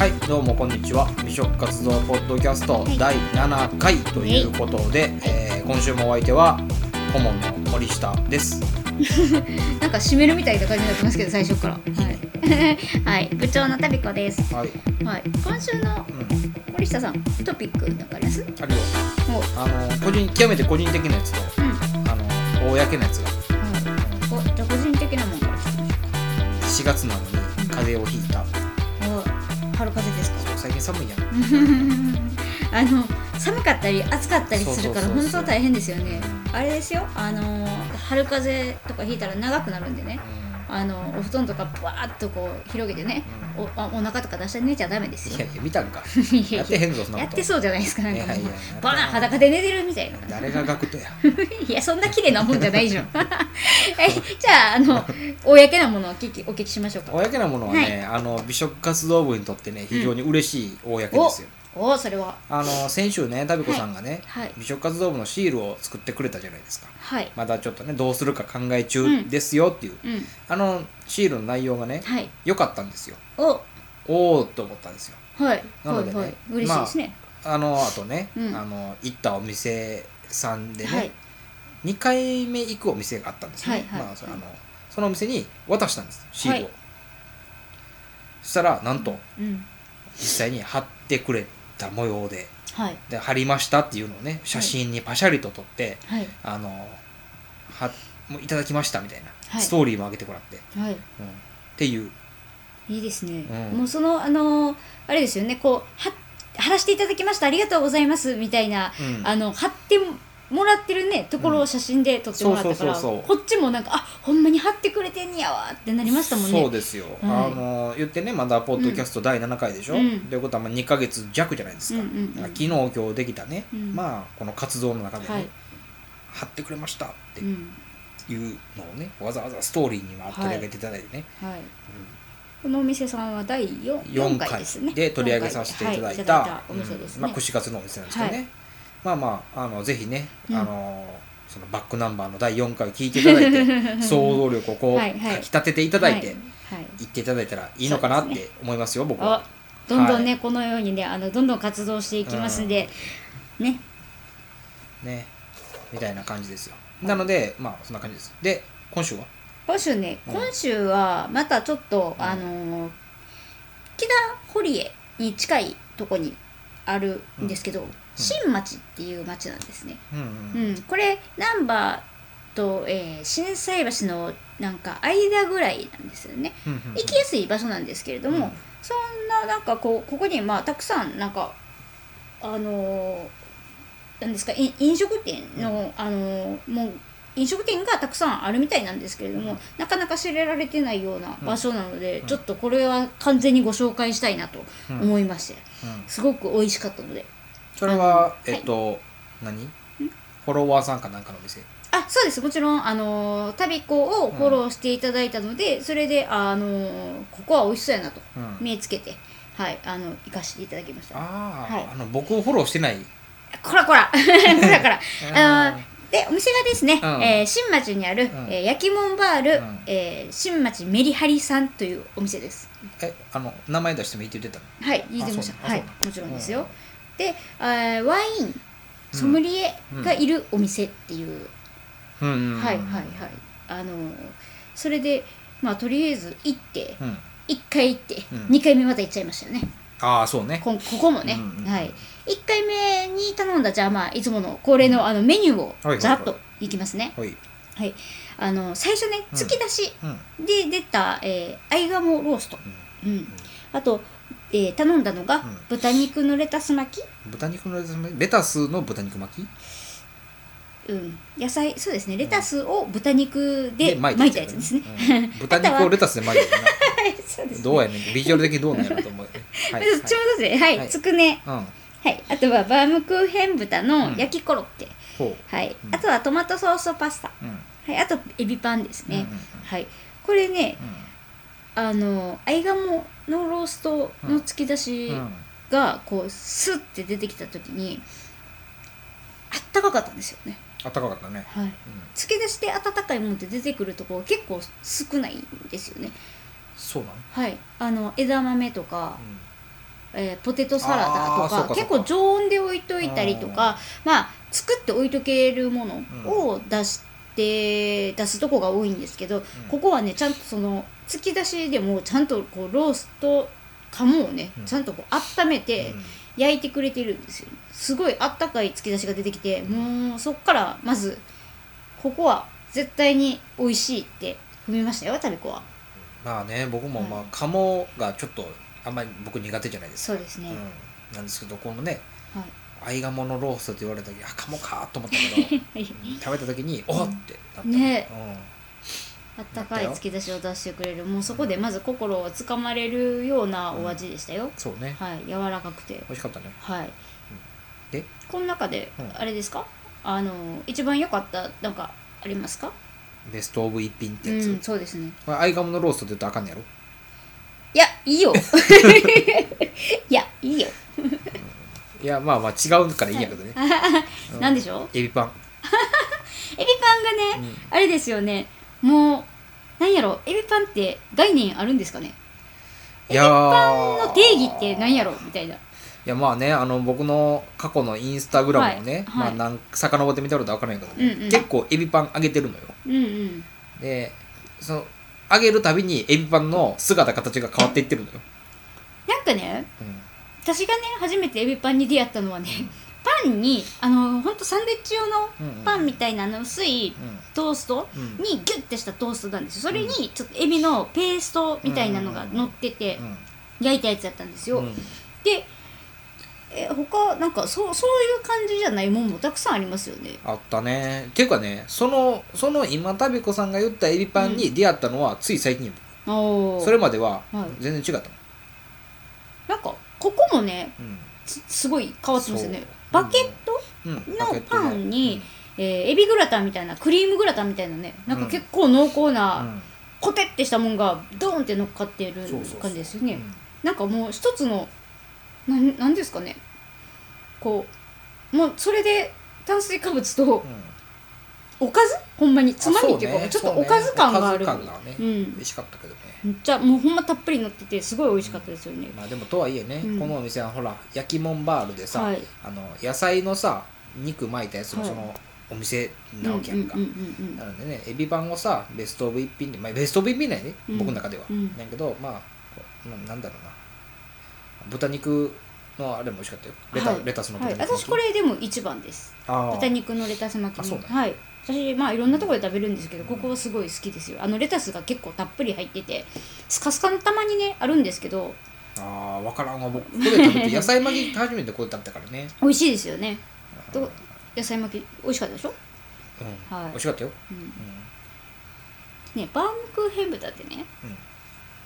はいどうもこんにちは。美食活動ポッドキャストはい。第7回ということで、えー今週もお相手は顧問の森下です。なんか締めるみたいな感じになってますけど最初から。はい、はい、部長のタビコです。はい、はい。今週のうん、森下さんトピックなんかあります？あるよ。もうあの個人極めて個人的なやつとうん。あの公のやつが、はい。おじゃあ個人的なもんから聞きましょう。ん4月なのに風邪をひいた春風邪ですか？最近寒いやん。あの寒かったり暑かったりするから本当大変ですよね。あれですよ。あの春風邪とかひいたら長くなるんでねあのお布団とかバーッとこう広げてねおあお腹とか出して寝ちゃダメですよ。いやいや見たんか。いやってへんぞそんなこと。やってそうじゃないですかなんか。もういやいやバーン裸で寝てるみたいな。誰がガクトや。いやそんな綺麗なもんじゃないじゃんえじゃああの公なものをお聞きお聞きしましょうか。公なものはね、あの美食活動部にとってね非常に嬉しい公ですよ、おおそれは。あの先週ねタビコさんがね、はい美食活動部のシールを作ってくれたじゃないですか。はい。まだちょっとねどうするか考え中ですよっていう、うん。あのシールの内容がねはい。良かったんですよ。お。おおと思ったんですよ。はい。なのでねはいはい。嬉しいですね、あのあとね、うん。あの行ったお店さんでね、はい。2回目行くお店があったんですね、はいはい。まあ、そのあのそのお店に渡したんですシールを、はいそしたらなんとうん。実際に貼ってくれた模様で。はい。で貼りましたっていうのをね写真にパシャリと撮って、はい。あのはもういただきましたみたいな、はい。ストーリーも上げてもらって、はい。うん、っていう。いいですね、うん。もうそのあのあれですよねこうは貼らせていただきましたありがとうございますみたいな、うん。あの貼ってもらってるねところを写真で撮ってもらったから、そうそうそうそう。こっちもなんかあほんまに貼ってくれてんやわってなりましたもんね。そうですよ、はいあの言ってねまだポッドキャスト第7回でしょ、うん。ということはまあ2ヶ月弱じゃないですか,、うんうんうん。だから昨日今日できたね、うん。まあこの活動の中でね、はい。貼ってくれましたってうんいうのをねわざわざストーリーには取り上げていただいてね、はい。このお店さんは第 4, 4 4回回ですね。で取り上げさせていただいはた,、まあ、串カツのお店なんですけどね、はいまあまああのぜひね、うん。あのそのバックナンバーの第4回を聞いていただいて 想像力をこうはいはい。かきたてていただいて、はい。はい。言っていただいたらいいのかなって思いますよ僕は。あ。どんどんね、はこのようにねあのどんどん活動していきますんで、ねね。みたいな感じですよ。なのでまあそんな感じです。で今週は？今週ね、うん。今週はまたちょっと、うん。あのー北堀江に近いとこにあるんですけど、新町っていう町なんですね、うんうん。うん。これ難波と、えー、心斎橋のなんか間ぐらいなんですよね。うんうん行きやすい場所なんですけれども、うん。そんななんかこうここにまあたくさんなんかあのーなんですかい飲食店の、あのーもう飲食店がたくさんあるみたいなんですけれども、なかなか知られてないような場所なので、うん。ちょっとこれは完全にご紹介したいなとうん思いまして、うん。すごく美味しかったのでそれはえっと何？フォロワーさんかなんかのお店。あそうです。もちろんあのータビコをフォローしていただいたので、それであのーここは美味しそうやなとうん。目つけてはいあの行かせていただきました。ああ、はい。あの僕をフォローしてない？こらこら。こらこら。あのうんでお店がですね、うん。えー新町にある、ん。えー焼きもんバール、うん。えー新町メリハリさんというお店です。えあの名前出してもいいって言ってたの？はい言ってました。はいそう。あそうもちろんですよ、で、あーワインソムリエがいるお店っていう、うんうん。うんはいはいはい。あのーそれでまあとりあえず行ってうん。1回行って、うん。2回目また行っちゃいましたよね。ああそうね。こここもね、うんうんはい、1回目に頼んだじゃあまあいつもの恒例のあのメニューをざっといきますね、はい。はい、あの最初ねうん。突き出しうん。で出た、えー、アイガモロースト、うん。うん、あと、えー頼んだのが、ん。豚肉のレタス巻き、豚肉のレタスレタスの豚肉巻き？うん、野菜そうですね。レタスを豚肉で巻巻いたやつですね、うん。豚肉をレタスで巻いてるな。はいそうですどうやねん。ビジュアル的にどうなんやろと思う。はい。ちもどっちではい、はい。つくね。うん。はい。あとはバームクーヘン豚のうん。焼きコロッケ、ほはい、うん。あとはトマトソースパスタ、う。うん。はい、あとエビパンですね、うんうんうん。はい。これねうあのアイガモのローストの突き出しん。うん。がこうスッて出てきた時にあったかかったんですよねあったかかったね。はいうん。突き出して温かいものって出てくるところ結構少ないんですよねそうなの？はいあの枝豆とかえーポテトサラダとか結構常温で置いといたりとかまあ作って置いとけるものを出して、出すとこが多いんですけど、ここはねちゃんとその突き出しでもちゃんとこうロースト鴨をね、うん。ちゃんとこう温めて焼いてくれてるんですよ。すごいあったかい突き出しが出てきてもうそっからまずここは絶対に美味しいって踏みましたよタビコは。まあね僕もまあは鴨がちょっとあんまり僕苦手じゃないですそうですね、うん、なんですけどこのねはい合鴨のローストって言われた時あ鴨かと思ったけどはい 食べた時におっってなったね。うん。あったかい突き出しを出してくれる。もうそこでまず心をつかまれるようなお味でしたよ、そうね。はい柔らかくて。美味しかったね。はい。で？この中でうん。あれですか、あの一番良かったなんかありますか？ベストオブ一品ってやつ、うんそうですね。これ合鴨のローストって言ったらあかんねやろ？いやいいよ。いやいいよいやまあまあ違うからいいんやけどね、うん。なんでしょう？エビパン。エビパンがね、あれですよね。もうなんやろ？エビパンって概念あるんですかね？いやパンーの定義って何やろ？みたいな。いやまあねあの僕の過去のインスタグラムをね、はい。はい。まあなん遡ってみたことは分からないけどね、うんうん。結構エビパンあげてるのよ。うんうん。でそのあげるたびにエビパンの姿形が変わっていってるのよ、なんかねうん私がね初めてエビパンに出会ったのはねパンにあのほんとサンドイッチ用のうんうん。パンみたいなあの薄いトーストうん。にギュッてしたトーストなんですよ。それにちょっとエビのペーストみたいなのが乗っててうん。焼いたやつだったんですよ、うん。でえ他なんかそうそういう感じじゃないもんもたくさんありますよね。あったね。っていうかねそのその今タビコさんが言ったエビパンに出会ったのはつい最近よおおそれまでははい。全然違ったの、なんかここもねうん。すすごい変わってますよね。バケット、うん。のパンにえーエビグラタンみたいなクリームグラタンみたいなねなんか結構濃厚うな、ん。コテってしたもんがドーンって乗っかってる感じですよね。うん。なんかもう一つのなんなんですかね。こうもうそれで炭水化物とうん。おかず？ほんまに？つまみっていうかね。ちょっとおかず感がある、ね。美味しかったけどねめっちゃもうほんまたっぷり乗っててすごい美味しかったですよね、まあでもとはいえね、うん。このお店はほら焼きもんバールでさ、はい。あの野菜のさ肉巻いたやつのはい。そのお店なわけやんか、うんうんうんうんなのでねエビパンをさベストオブ一品で、まあ、ベストオブ一品なんやね、うん。僕の中では、うん。だけどまあこうななんだろうな。豚肉のあれも美味しかったよ。レタ,、はい。レタスのはい、豚肉巻き私これでも一番です。あー。豚肉のレタス巻きあそうねはい私まあいろんなところで食べるんですけどここはすごい好きですよ。あのレタスが結構たっぷり入っててスカスカのたまにねあるんですけどあー分からんわ。僕ここで食べて 野菜巻き初めてここで食べたからね、美味しいですよね。どう野菜巻き美味しかったでしょ？うん。はい。美味しかったよ、うん。うん。ねバームクーヘン豚ってね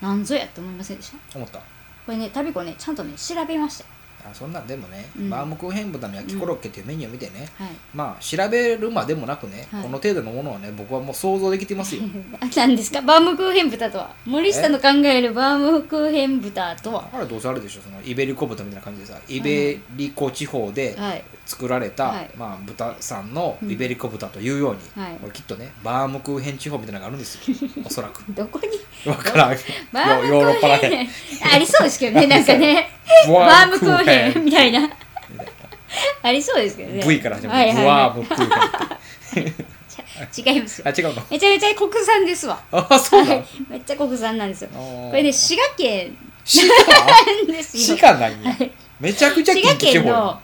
なんぞやって思いませんでした？思った。これねタビコねちゃんとね調べましたあそんなんでもね、うん。バームクーヘン豚の焼きコロッケっていうメニューを見てね、はい。まあ調べるまでもなくね、はい。この程度のものはね僕はもう想像できてますよ。何ですか？バームクーヘン豚とは？森下の考えるバームクーヘン豚とは？あれどうせあるでしょそのイベリコ豚みたいな感じでさイベリコ地方ではい。作られた、はい。まあ、豚さんのイベリコ豚というように、はい。これきっとねバームクーヘン地方みたいなのがあるんですよ。おそらく。どこに？わからん。バームクヨーロッパらへん。ありそうですけどねなんかね。バームクーヘン みたいな。ありそうですけどね。V から始まる、はいはいブワはームクー。ヘンってい違いますよ。あ違うのめちゃめちゃ国産ですわ。あそうなの？はい。めっちゃ国産なんですよ。ここれね滋賀県。鹿 なんですよ。鹿なんや。めちゃくちゃ滋賀近畿地方や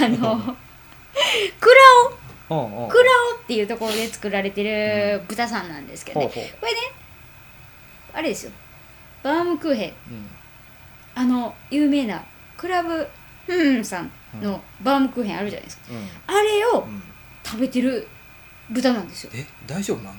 県のあの倉尾。うんうん。倉尾っていうところで作られてる豚さんなんですけどね、ほうほう。これねあれですよ。バームクーヘン。うん。あの有名なクラブフンさんのバームクーヘンあるじゃないですか、うん。あれをうん。食べてる豚なんですよ。え大丈夫なん？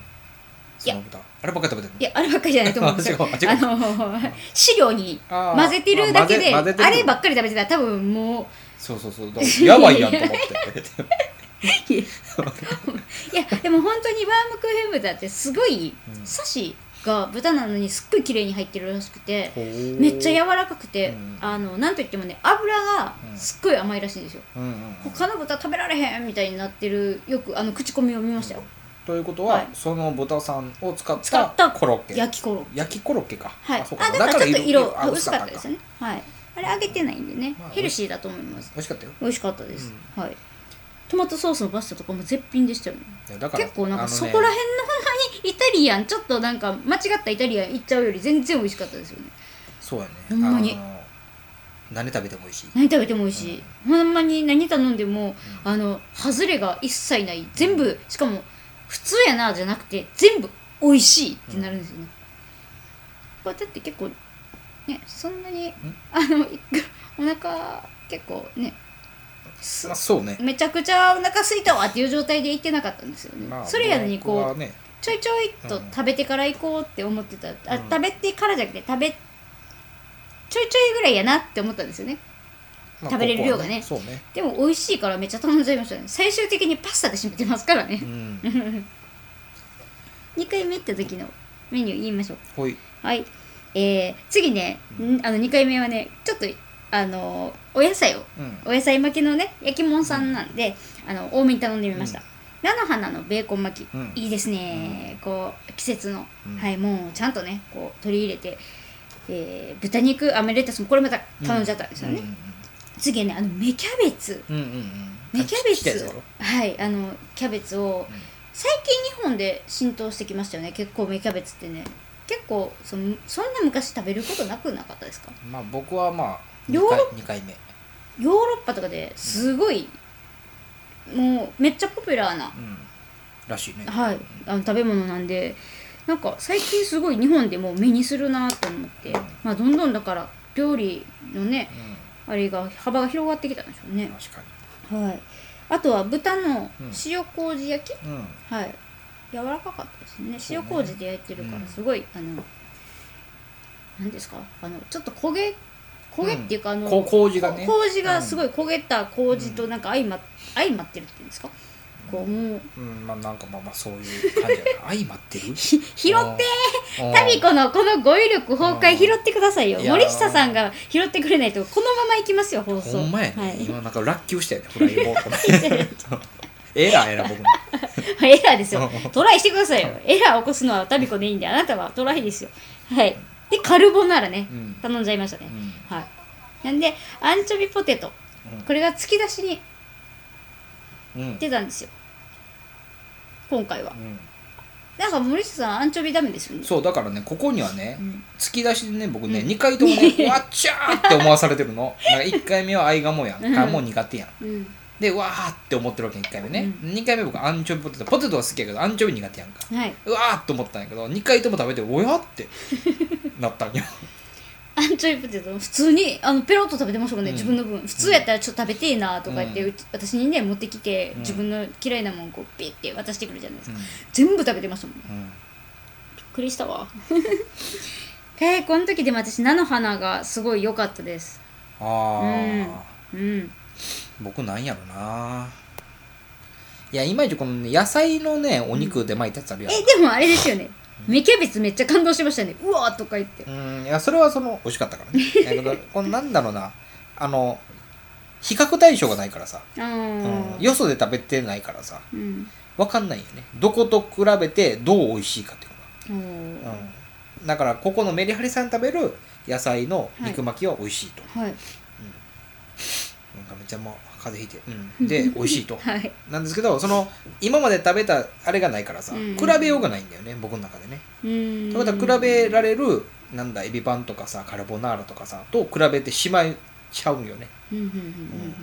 その豚。あればっかり食べてるの？いやあればっかりじゃないと思うんですよ。あの 飼料に混ぜてるだけであればっかり食べてたら多分もそうそうそう。だからやばいやんと思って。う いやでも本当にバームクーヘン豚ってすごいうん。サシが豚なのにすっごい綺麗に入ってるらしくてめめっちゃ柔らかくて、うんあのなんといってもね油がすっごい甘いらしいんですよ、うんうんうん。他の豚食べられへんみたいになってるよくあの口コミを見ましたよ、ということは、はい。その豚さんを使ったたコロッケ。焼きコロッケ。焼きコロッケか。はい。あだからちょっと色あ薄かったですよね。はい。あれ揚げてないんでね、まあヘルシーだと思います。美味しかったよ。美味しかったです、はいトマトソースのパスタとかも絶品でしたよね。だから結構なんかそこら辺のほんまにイタリアンちょっとなんか間違ったイタリアン行っちゃうより全然美味しかったですよね。そうやね。ほんまに。何食べても美味しい。何食べても美味しい、ほんまに何頼んでも、あの外れが一切ない。全部しかも普通やなじゃなくて全部美味しいってなるんですよね、これだって結構ねそんなにあのいお腹結構ねまあそうね。めちゃくちゃお腹空いたわっていう状態で行ってなかったんですよね、まあそれやのにこうね。ちょいちょいっと食べてから行こうって思ってた、あ食べてからじゃなくて食べちょいちょいぐらいやなって思ったんですよね。まあ食べれる量がね。ここはそうね。でも美味しいからめっちゃ頼んじゃいましたね。最終的にパスタで締めてますからね。う、ん。2回目行った時のメニュー言いましょう。ほい。はい。えー、次ね。ん。あの2回目はねちょっとあのお野菜を。うん。お野菜巻きのね焼き物さんなんで、あの多めに頼んでみました、菜の花のベーコン巻き、うん。いいですね、こう季節の、うん。はいもうちゃんとねこう取り入れて、えー豚肉アメレタスもこれまた頼んじゃったんですよね、次はねあの芽キャベツ。うんうんうん。うんうん芽キャベツ。をはいあのキャベツを、最近日本で浸透してきましたよね。結構芽キャベツってね結構そのそんな昔食べることなくなかったですか？まあ僕はまあ2ヨーロ回二回目。ヨーロッパとかですごい、もうめっちゃポピュラーな、うん。らしいね。はい、あの食べ物なんでなんか最近すごい日本でも目にするなと思って、まあ、どんどんだから料理のねうん。あれが幅が広がってきたんでしょうね、確かはい、あとは豚のうん。塩麹焼き、にうん。はい柔らかかったですね。塩麹で焼いてるかうんらすごい、あの何ですか？あのちょっと焦げ焦げっていうか、あのこ麹がね。こ麹がすごい焦げた麹となんか相ま相まってるっていうんですか？こうもう。うんまあなんかまあまあそういう感じやな。相まってる？ひ拾って！うん。タミコのこの語彙力崩壊拾ってくださいよ。森下さんが拾ってくれないとこのままいきますよ放送。ほんまやね、はい、今なんかラッキーしたよねトライアンドエラーエラー僕の エラーですよ。トライしてくださいよ。エラー起こすのはタミコでいいんであなたはトライですよ。はい。でカルボナーラね、うん。頼んじゃいましたね、うん。はい。なんでアンチョビポテト。これが突き出しにうん。出たんですよ。今回は。うん。なんか森下さんアンチョビダメですよね。そうだからねここにはね、ん。突き出しでね僕ね、うん。2回ともね わっちゃーって思わされてるの。なんか1回目はアイガモやん。うん。かもう苦手やん。うんでわーって思ってるわけ1回目ね、う2回目僕アンチョビポテトポテトは好きやけどアンチョビ苦手やんか。はい。うわーって思ったんやけど2回とも食べておやって なったんよ。アンチョビポテト普通にあのペロッと食べてましたもんね、うん。自分の分。普通やったらちょっと食べてえなとか言って、うん。私にね持ってきて、うん。自分の嫌いなもんこうピッて渡してくるじゃないですか、う全部食べてましたもん。びっん。うんくりしたわ。えー、この時でも私菜の花がすごい良かったです。ああ、うん僕なんやろな。いやいまいちこのね野菜のねお肉で巻いたやつあるやん、えでもあれですよね。芽キャベツめっちゃ感動しましたね。うわーとか言って。うん。いやそれはその美味しかったからね。だけどこのなんだろうな。あの比較対象がないからさ、あうん。ーよそで食べてないからさ。うん。わかんないよね。どこと比べてどう美味しいかっていうおー。のが、うん、だからここのメリハリさん食べる野菜の肉巻きは美味しいと、はいなんかめっちゃもう風邪ひいて、うん、で美味しいと。はい。なんですけどその今まで食べたあれがないからさ、うん。比べようがないんだよね僕の中でね。ということは比べられるなんだエビパンとかさカルボナーラとかさと比べてしまいちゃうんよね、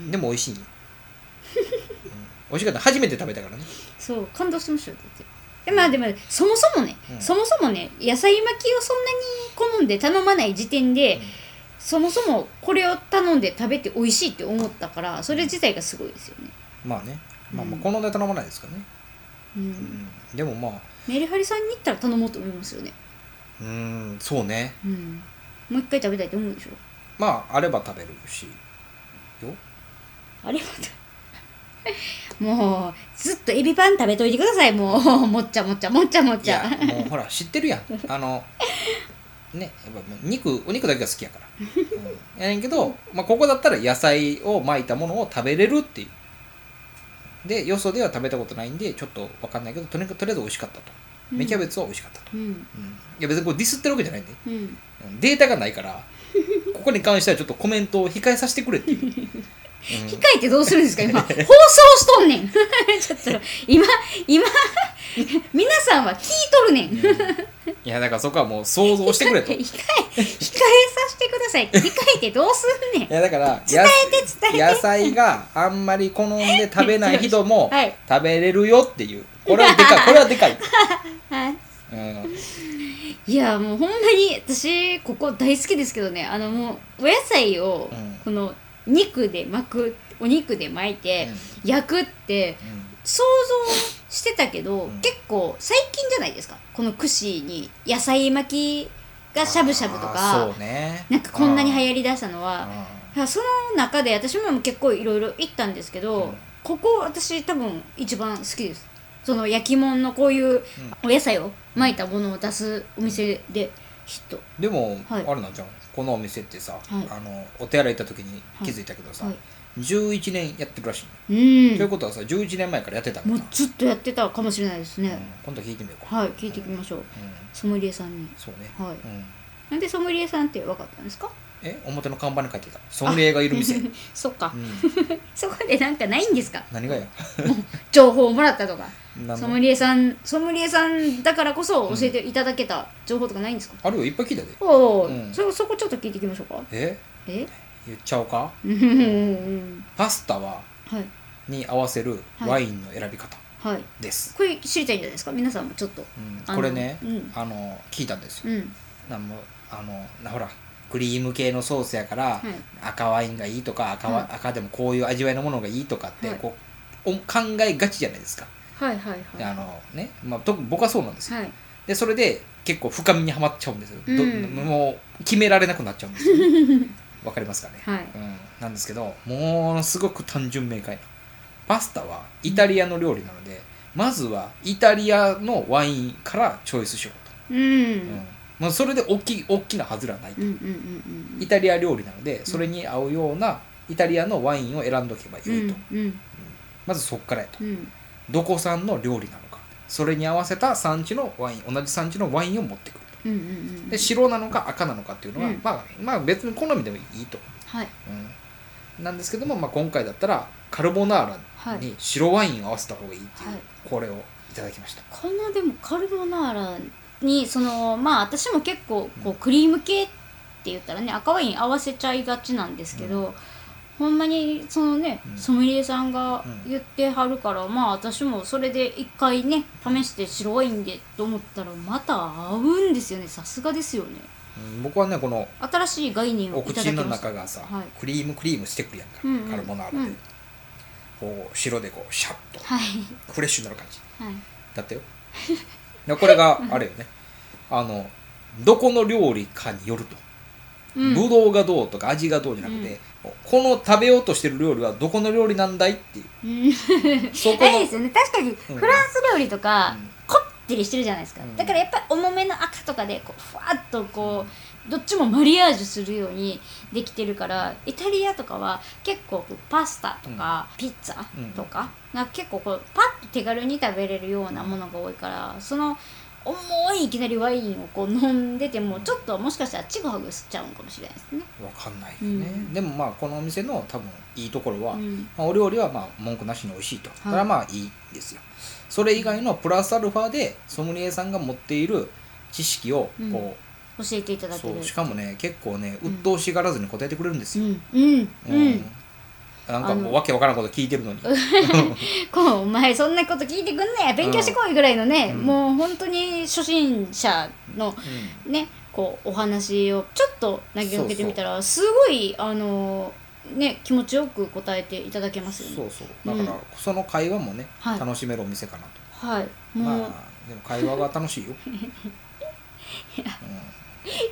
でも美味しい、うん、美味しかった初めて食べたからね。そう感動してましたよだって。でまあでもそもそもね、うん。そもそもね野菜巻きをそんなに好んで頼まない時点で、うんそもそもこれを頼んで食べて美味しいって思ったからそれ自体がすごいですよね、まあね。まあまあうん好んで頼まないですからね、うん。うん、でもまあ。メリハリさんに行ったら頼もうと思いますよね、うんそうね。うん、もう一回食べたいと思うでしょ。まああれば食べるし。よ。あれは もうずっとエビパン食べといてください。もうもっちゃもっちゃもっちゃもっいやちゃもうほら知ってるやん。あの ねやっぱ肉お肉だけが好きやから、うん、やねんけど、まあ、ここだったら野菜を巻いたものを食べれるっていう。でよそでは食べたことないんでちょっと分かんないけどとにかくとりあえず美味しかったと。うん。芽キャベツは美味しかったと、うん。うん。いや別にこれディスってるわけじゃないんで。うん。うん。データがないからここに関してはちょっとコメントを控えさせてくれっていう、うん。控えてどうするんですか今？放送しとんねん。ちょっと今今皆さんは聞いとるねん。控えいやだからそこはもう想像してくれと。い控えさせてください。控えてどうすんねん。やだから伝えて伝えて。野菜があんまり好んで食べない人も はい。食べれるよっていう。これはでかい。これはでかい、はい。うん、いやもうほんまに私ここ大好きですけどね。あのもうお野菜をうん。この肉で巻くお肉で巻いて焼くって想像してたけど、うん。結構最近じゃないですか。この串に野菜巻きがしゃぶしゃぶとかね。なんかこんなに流い行りだしたのはその中で私も結構いろいろ行ったんですけど、うん。ここ私多分一番好きです。その焼き物のこういうお野菜を巻いたものを出すお店でヒットでも、はい。あれなんじゃんこのお店ってさ、はい。あのお手洗い行った時に気づいたけどさ、はい。11年やってるらしい、ねうん。ということはさ11年前からやってたんだな、もうずっとやってたかもしれないですね、うん、今度聞いてみようか、はい聞いてみましょう。うん、ソムリエさんに。そうね、はい。うん、なんでソムリエさんって分かったんですか？え表の看板に書いてた。ソムリエがいる店、うん、そっか、そこでなんかないんですか？何がや 情報をもらったとかソムリエさんソムリエさんだからこそ教えていただけた情報とかないんですか、あるよ。いっぱい聞いたで。おお、う。ん。そそこちょっと聞いていきましょうか。え？え？言っちゃおうか？うん。うんうんパスタははい。に合わせるワインの選び方はい。です、これ知りたいんじゃないですか？皆さんもちょっと。うん。これね、うん。あの聞いたんですよ、うん。なんもあのなほらクリーム系のソースやから、はい。赤ワインがいいとか赤ワ、はい。赤でもこういう味わいのものがいいとかって、はい。こうお考えがちじゃないですか、はいはいはい。あのねまあ、特に僕はそうなんですよ、はい。でそれで結構深みにはまっちゃうんですよ、どうん。もう決められなくなっちゃうんですよ。わかりますかね、はい。うん、なんですけどものすごく単純明快な。パスタはイタリアの料理なので、まずはイタリアのワインからチョイスしようと、うん。うん。まあ、それで大きい大きなはずらないと。うんうんうんうんイタリア料理なのでそれに合うようなイタリアのワインを選んどけばよいと、うんうん。まずそこからやと。うんどこ産の料理なのか。それに合わせた産地のワイン同じ産地のワインを持ってくると。うんうんうんで白なのか赤なのかっていうのは、うん。まあ、まあ別に好みでもいいと、はい。うん、なんですけども、まあ、今回だったらカルボナーラに白ワインを合わせた方がいいっていう、はい。これをいただきました。このでもカルボナーラにそのまあ私も結構こうクリーム系って言ったらね赤ワイン合わせちゃいがちなんですけど、ほんまにそのね、うん。ソムリエさんがうん言ってはるから、まあ私もそれで一回ね試して白ワインでと思ったらまた合うんですよね。さすがですよね。うん。僕はねこの新しい概念をおいただ口の中がさ、はい。クリームクリームしてくるやんか、うんうん。カルボナーラで、うん。こう白でこうシャッと。はい。フレッシュになる感じ。はい。だったよ。でこれがあれよね。あのどこの料理かによると、うん。ぶどうがどうとか味がどうじゃなくて、この食べようとしてる料理はどこの料理なんだいっていう。うん。そこですよね。確かにフランス料理とか、うん。こってりしてるじゃないですか、うん。だからやっぱり重めの赤とかでこうふわっとこうどっちもマリアージュするようにできてるからイタリアとかは結構パスタとか、ピッツァとか,、なん。か結構こうパッと手軽に食べれるようなものが多いからその重いいきなりワインをこう飲んでてもちょっともしかしたらちぐはぐしちゃうんかもしれないですね。わかんないよね、うん。でもまあこのお店の多分いいところは、うん。まあ、お料理はまあ文句なしに美味しいと、いそれはまあい。いですよそれ以外のプラスアルファでソムリエさんが持っている知識をこう、教えていただける。そうしかもね結構ね鬱陶しがらずに答えてくれるんですよ、うん。うん。うん、なんかもうわけわからんこと聞いてるのに。こうお前そんなこと聞いてくんねや勉強してこいぐらいのね、うん。もう本当に初心者のねこうお話をちょっと投げかけてみたらすごいあのね気持ちよく答えていただけますよね。そうそう。だからその会話もね、はい。楽しめるお店かなと、はい。まあでも会話が楽しいよ、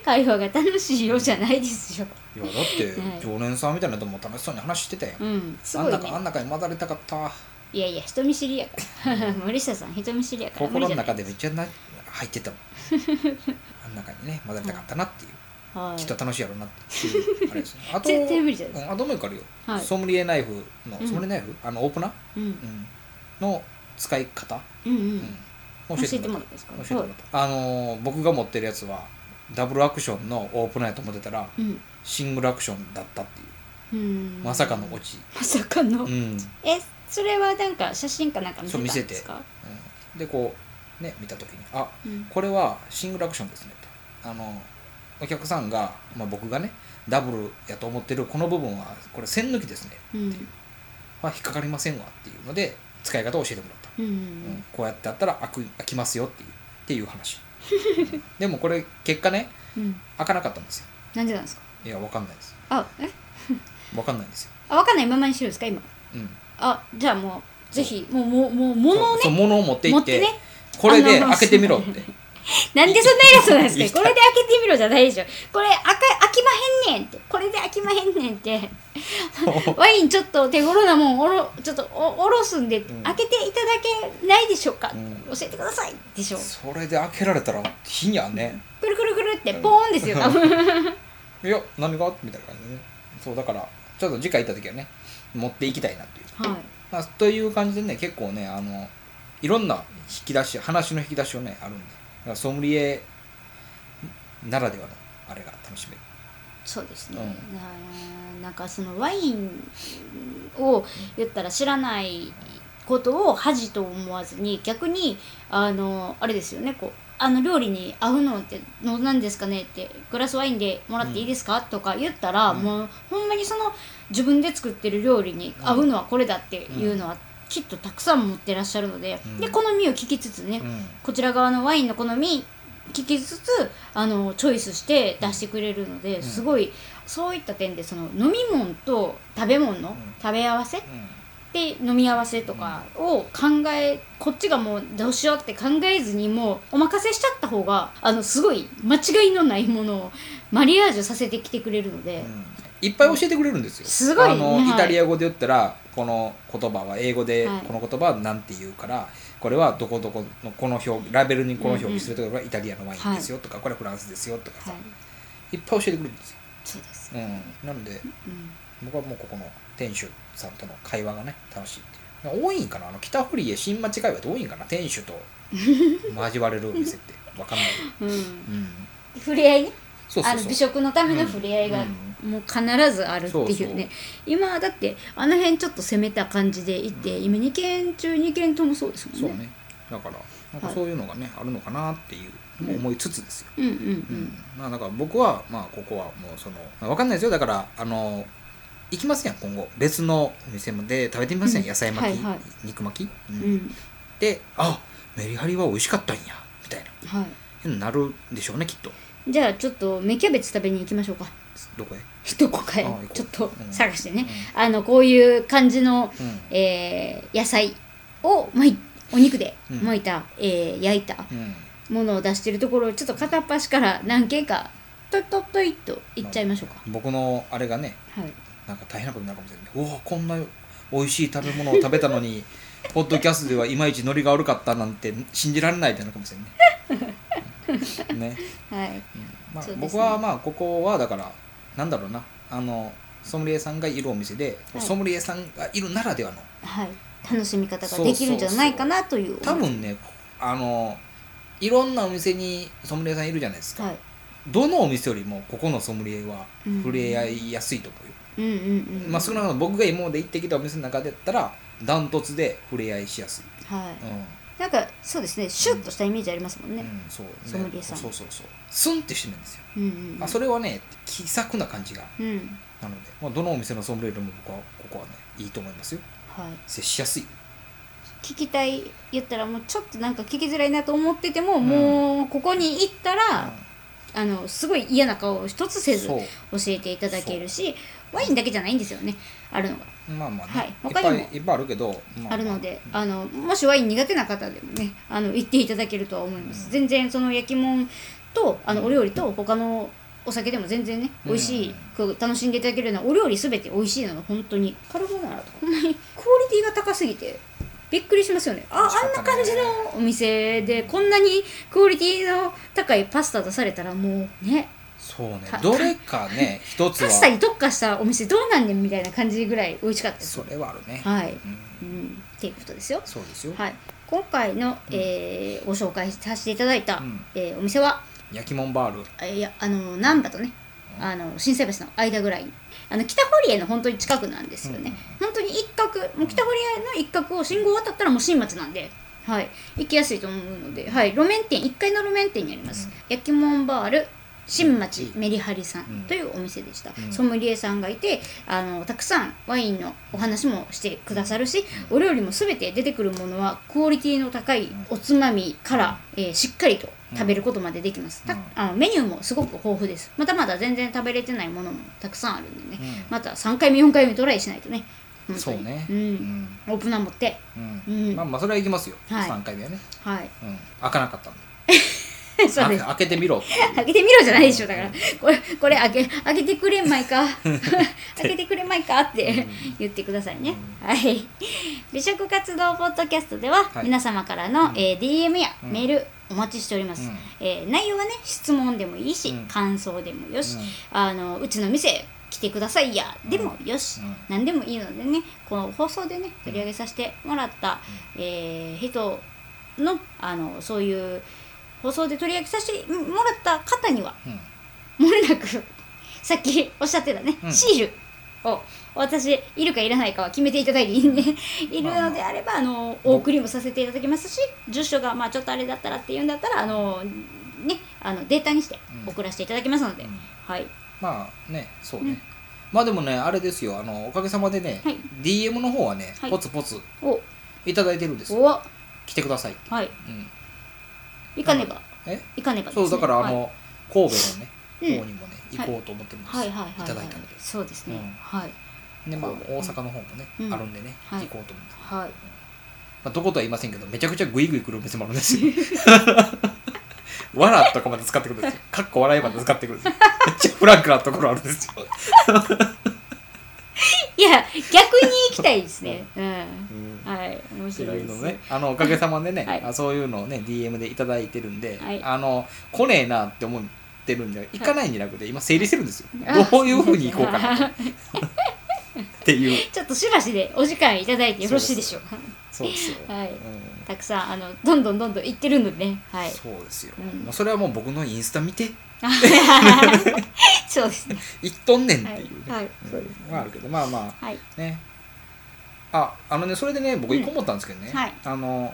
会話が楽しいようじゃないですよ。うん、いやだってはい。常連さんみたいなのとも楽しそうに話してたやん、うん。すあごいね。ん中あん中に混ざりたかった。わいやいや人見知りや。か ら森下さん人見知りやから無理心のじゃない中でめっちゃな入ってた。も んあん中にね混ざりたかったなっていう、はい。きっと楽しいやろうなっていう あれですね。あと絶対無理じゃない。ですうんあともう一個あるよ、はい。ソムリエナイフのうん。ソムリエナイフ、あのオープナー、うん。うん。の使い方、うんうん、うん。教えてもらった。教えてもらった。あのー僕が持ってるやつはダブルアクションのオープナーやと思ってたらうん。シングルアクションだったっていう。うん。まさかのオチ、まさかの、うん。えそれはなんか写真かなんか見せたんですか？でこうね見た時に「あうん。これはシングルアクションですね」とあのお客さんが、まあ、僕がねダブルやと思ってるこの部分はこれ線抜きですねう。ん。は引っかかりませんわっていうので使い方を教えてもらった、うん。うん。こうやってやったら開く開きますよっていうっていう話 でもこれ結果ねうん。開かなかったんですよ。なんでなんですか？いやわかんないですあえ？わかんないんですよ、あ分かんないままにしてるんですか？今。うん、あじゃあもうぜひもうもうもう物をそうそうね物を持っていっててね。これで開けてみろってなんでそんな偉そうなんですか？これで開けてみろじゃないでしょ。これ開か開きまへんねんって。これで開きまへんねんって。ワインちょっと手頃なもんおろちょっとおおろすんで、ん。開けていただけないでしょうか、うん。教えてくださいでしょそれで開けられたら火やね。くるくるくるってポーンですよ。多分いや何が？みたいな感じでね。そうだからちょっと次回行った時はね持っていきたいなっていう、はい。まあ、という感じでね結構ねあのいろんな引き出し話の引き出しをねあるんでらソムリエならではのあれが楽しめる。そうですね、うななんかそのワインを言ったら知らないことを恥と思わずに逆にあのあれですよねこうあの料理に合うのってのなんですかねってグラスワインでもらっていいですか、とか言ったら、うん。もうほんまにその自分で作ってる料理に合うのはこれだっていうのは、きっとたくさん持ってらっしゃるので、うん。で好みを聞きつつね、うん。こちら側のワインの好み聞きつつあのチョイスして出してくれるので、ん。すごいそういった点でその飲み物と食べ物のん。食べ合わせうん。で飲み合わせとかを考えこっちがもうどうしようって考えずにもうお任せしちゃった方があのすごい間違いのないものをマリアージュさせてきてくれるので、うん。いっぱい教えてくれるんですよ。すごい。あの、はい。イタリア語で言ったらこの言葉は英語ではい。この言葉は何て言うから、これはどこどこのこの表ラベルにこの表記するところはイタリアのワインですよとか、これはフランスですよとかさ、はい。い、っぱい教えてくれるんですよ。そうです、うん、なのでうん。僕はもうここの店主さんとの会話がね楽しいっていう。多いんかな？あの北堀江新町会話って多いんかな？店主と交われるお店って。わかんない、うん。うん、触れ合い？ねあの美食のための触れ合いがもう必ずあるっていうね、今はだってあの辺ちょっと攻めた感じで行って、今2軒中2軒ともそうですもんね。そうね。だからなんかそういうのがね、あるのかなっていう思いつつですよ、うんうんううん。んまあだから僕はまあここはもうその、まあ、わかんないですよ。だからあの行きますやん今後。別のお店で食べてみますやん、うん野菜巻き、はいはい。肉巻き、うん。うん。であメリハリは美味しかったんやみたいな。はい。なるでしょうねきっとじゃあちょっと芽キャベツ食べに行きましょうか。どこへ？どこかへちょっとうん。探してね、あのこういう感じの、うん。えー野菜を巻いお肉でうん。巻いた、えー焼いたうん。ものを出してるところをちょっと片っ端から何軒かトイトイトイといっちゃいましょうか、僕のあれがねはい。なんか大変なことになるかもしれない。うわこんな美味しい食べ物を食べたのに、ポッドキャストではいまいちノリが悪かったなんて信じられないってなるかもしれないね。はい。うん。まあね。僕はまあここはだからなんだろうな。あのソムリエさんがいるお店で、はい。ソムリエさんがいるならではのはい。楽しみ方ができるんじゃないかなという。多分ねあのいろんなお店にソムリエさんいるじゃないですか、はい。どのお店よりもここのソムリエはうん。触れ合いやすいと思う。よ。うんうんうん。まあ、少なくとも僕が今まで行ってきたお店の中でやったらダントツで触れ合いしやすい、はい。うんなんかそうですねシュッとしたイメージありますもんね、うん、そうね。ソムリエさん。そうそうそうスンってしてるんですよ、うんうん。うんあそれはね気さくな感じがうん。なので、まあ、どのお店のソムリエでも僕はここはねいいと思いますよ。はい。接しやすい。聞きたい言ったらもうちょっとなんか聞きづらいなと思ってても、もうここに行ったら、あのすごい嫌な顔を一つせずそ教えていただけるしワインだけじゃないんですよね。あるのが。うまあまあね、はい。他にも。ぱいいっぱいあるけど、まあるのであのもしワイン苦手な方でもねあの行っていただけるとは思います、うん。全然その焼き物とあのお料理と他のお酒でも全然ねうん美味しい、こう楽しんでいただけるようなお料理すべて美味しいのが本当に。カルボナーラとか。ほんまにクオリティが高すぎてびっくりしますよね。ああんな感じのお店でこんなにクオリティの高いパスタ出されたらもうねそうね。たどれかね 一つパスタはに特化したお店どうなんねんみたいな感じぐらい美味しかったです。それはあるね、はい、うん。うん、っていうことですよ。そうですよ、はい、今回の、えーご紹介させていただいた、うん。えーお店は？焼きもんバール、あいやあの難波とね。あの心斎橋の間ぐらい。あの北堀江の本当に近くなんですよね、本当に一角もう北堀江の一角を信号渡ったらもう新町なんではい。行きやすいと思うので、はい、路面店1階の路面店にあります、焼きもんバール新町メリハリさんというお店でした、うん。ソムリエさんがいてあのたくさんワインのお話もしてくださるし、お料理も全て出てくるものはクオリティの高いおつまみから、えーしっかりと食べることまでできます、たうん。あのメニューもすごく豊富です。まだまだ全然食べれてないものもたくさんあるんでね、うん。また3回目4回目トライしないとね。そうね。う、うん。んオープナー持って。うん。うん。まあまあそれはいきますよ、はい。3回目はね、はい。うん、開かなかったんで そうです。開けてみろ。開けてみろじゃないでしょだから。これこれ開け開けてくれんまいか。開けてくれんまいかって言ってくださいね、はい。美食活動ポッドキャストでは、はい。皆様からの、えー DM やうん。メールお待ちしております、うん。えー内容はね質問でもいいし、うん。感想でもよし、うん。あのうちの店来てくださいやでもよし、うん。何でもいいのでねこの放送でね取り上げさせてもらった、えー人のあのそういう放送で取り上げさせてもらった方にはうん。もれなくさっきおっしゃってたね、うん。シールを私いるかいらないかは決めていただいていいんでいるのであればあのお送りもさせていただきますし住所がまあちょっとあれだったらっていうんだったらあのねあのデータにしてうん。送らせていただきますので、うん。はい。まあねそうね、うん。まあでもねあれですよあのおかげさまでね、はい。DM の方はね、はい。ポツポツお。いただいてるんですよ。来てくださいって、い。うん、行かねば。え？行かねばね。そうだからあの、はい。神戸のねうん。方にもね、行こうと思ってます、はいはいはい、はい、ただいたので。そうですね、うん。はい。でまあ大阪の方もね、うん。あるんでね、はい。行こうと思って、はい。まあ、どことは言いませんけどめちゃくちゃグイグイ来る店もあるんですよ。笑とかまで使ってくるんですよ。かっこ笑いまで使ってくるんですよ。めっちゃフランクなところあるんですよ、いや逆に行きたいですね。うん。うんはい面白いです。ねあのおかげさまでね、はい。あそういうのをね DM でいただいてるんで、はい。あの来ねえなって思ってるんじゃ行かないんじゃなくて今整理してるんですよ、あどういうふうに行こうかな。とっていう。ちょっとしばしでお時間いただいてよろしいでしょうか。そうですよ、はい。うん。たくさんあのどんどんどんどん行ってるのでね。はい。そうですよ、うん。それはもう僕のインスタ見て。そうですね。行っとんねんってはいいうね、はい。うんそうですまああるけどまあまはい。あねああのねそれでね僕一個思ったんですけどね、はい。あの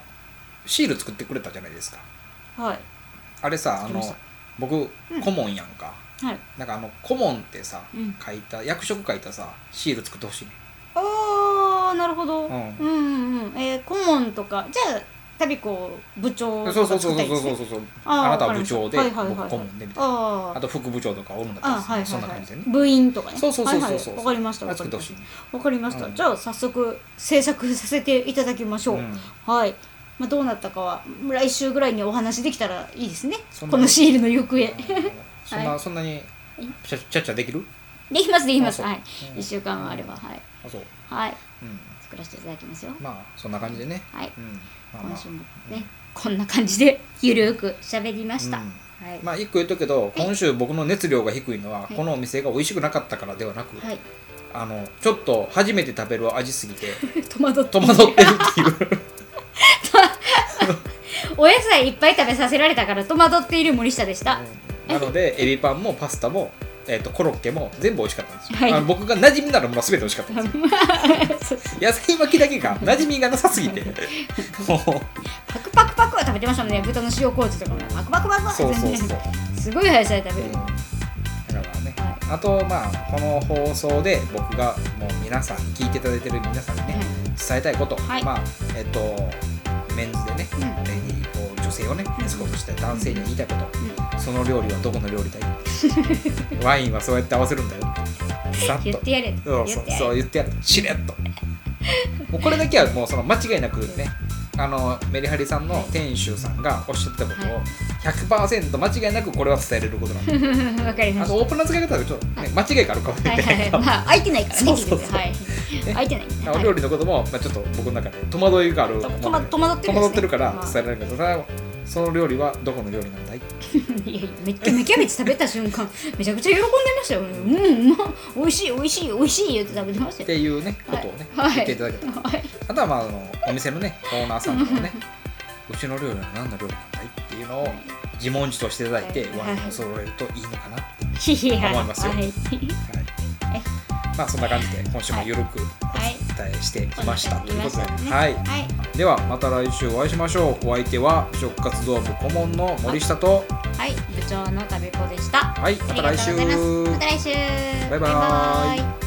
シール作ってくれたじゃないですか。はい。あれさあの僕うん。顧問やんか、はい。なんかあの顧問ってさ、うん。書いた役職書いたさシール作ってほしいねああなるほど、ん。うんうんうん。えー、顧問とかじゃあ旅子部長そうとかそうそうそう作ったりですねそうそうあなたは部長ではいはいはい僕顧問でみたいなああと副部長とかおるんだったらあはいはいそんな感じでね部員とかねそうそうそうそうはいそうはいわかりましたわか作ってほしいりましたわかりました、うんじゃあ早速制作させていただきましょう、うんはい、まあ、どうなったかは来週ぐらいにお話できたらいいですねこのシールの行方そんなそんなにちゃちゃちゃできるできますできますはい、うん1週間あればはいあそうはいうん作らせていただきますよまあそんな感じでねはいうん今週もね、こんな感じでゆるく喋りました、うん。はい、まあ一個言っとくけど今週僕の熱量が低いのははい。このお店が美味しくなかったからではなくはい、あのちょっと初めて食べる味すぎて 戸惑って戸惑ってるっていう。お野菜いっぱい食べさせられたから戸惑っている森下でした、なのでエビパンもパスタも、えー、とコロッケも全部美味しかったんですよ、はい。あの僕が馴染みならもの全て美味しかったんですよ。野菜巻きだけが馴染みがなさすぎて。パクパクパクは食べてましたもんね。豚の塩麹とかもね。パクパクパクはそうそうそう、すごい野菜食べる、うん、だからね、はあとまあこの放送で僕がもう皆さん聞いていただいてる皆さんにね、伝えたいこと、はい。まあえっ、とメンズでね、うん。女性をねうん。エスコートしたい男性には言いたいこと、うんその料理はどこの料理だい？ワインはそうやって合わせるんだよ。さっと。言ってやれ。そうそう言ってやれ。そう言ってやるしれっと。もうこれだけはもうその間違いなくねあのメリハリさんの店主さんがおっしゃってたことを100%間違いなくこれは伝えれることなんで わかりましあとオープンな使い方はちょっと、ね、間違いがあるかもした。はいはいはい。れない。けどまあ空いてないからね。そうそうそう。はい。空いてないね。お料理のことも、まあ、ちょっと僕の中で戸惑いがある戸惑ってる戸惑ってるからまあ。伝えられるけど、それはその料理はどこの料理なんだい？いやめっちゃめキャベツ食べた瞬間 めちゃくちゃ喜んでましたよ。うん。うま美味しい美味しい美味しい言って食べてましたよ。っていうねことをね、はい。言っていただけた。らはい。あとはまああのお店のねオーナーさんとかねうちの料理は何の料理なんだいっていうのを自問自答していただいて、はい。ワインを揃えるといいのかなって、思いますよ。はい、はい、まあそんな感じで今週もゆるくはい。お伝えしてきました、ということで、はい、はいではまた来週お会いしましょう。お相手は食活動部顧問の森下と。はい、部長の旅子でした。はい。また来週。また来週。バイバイ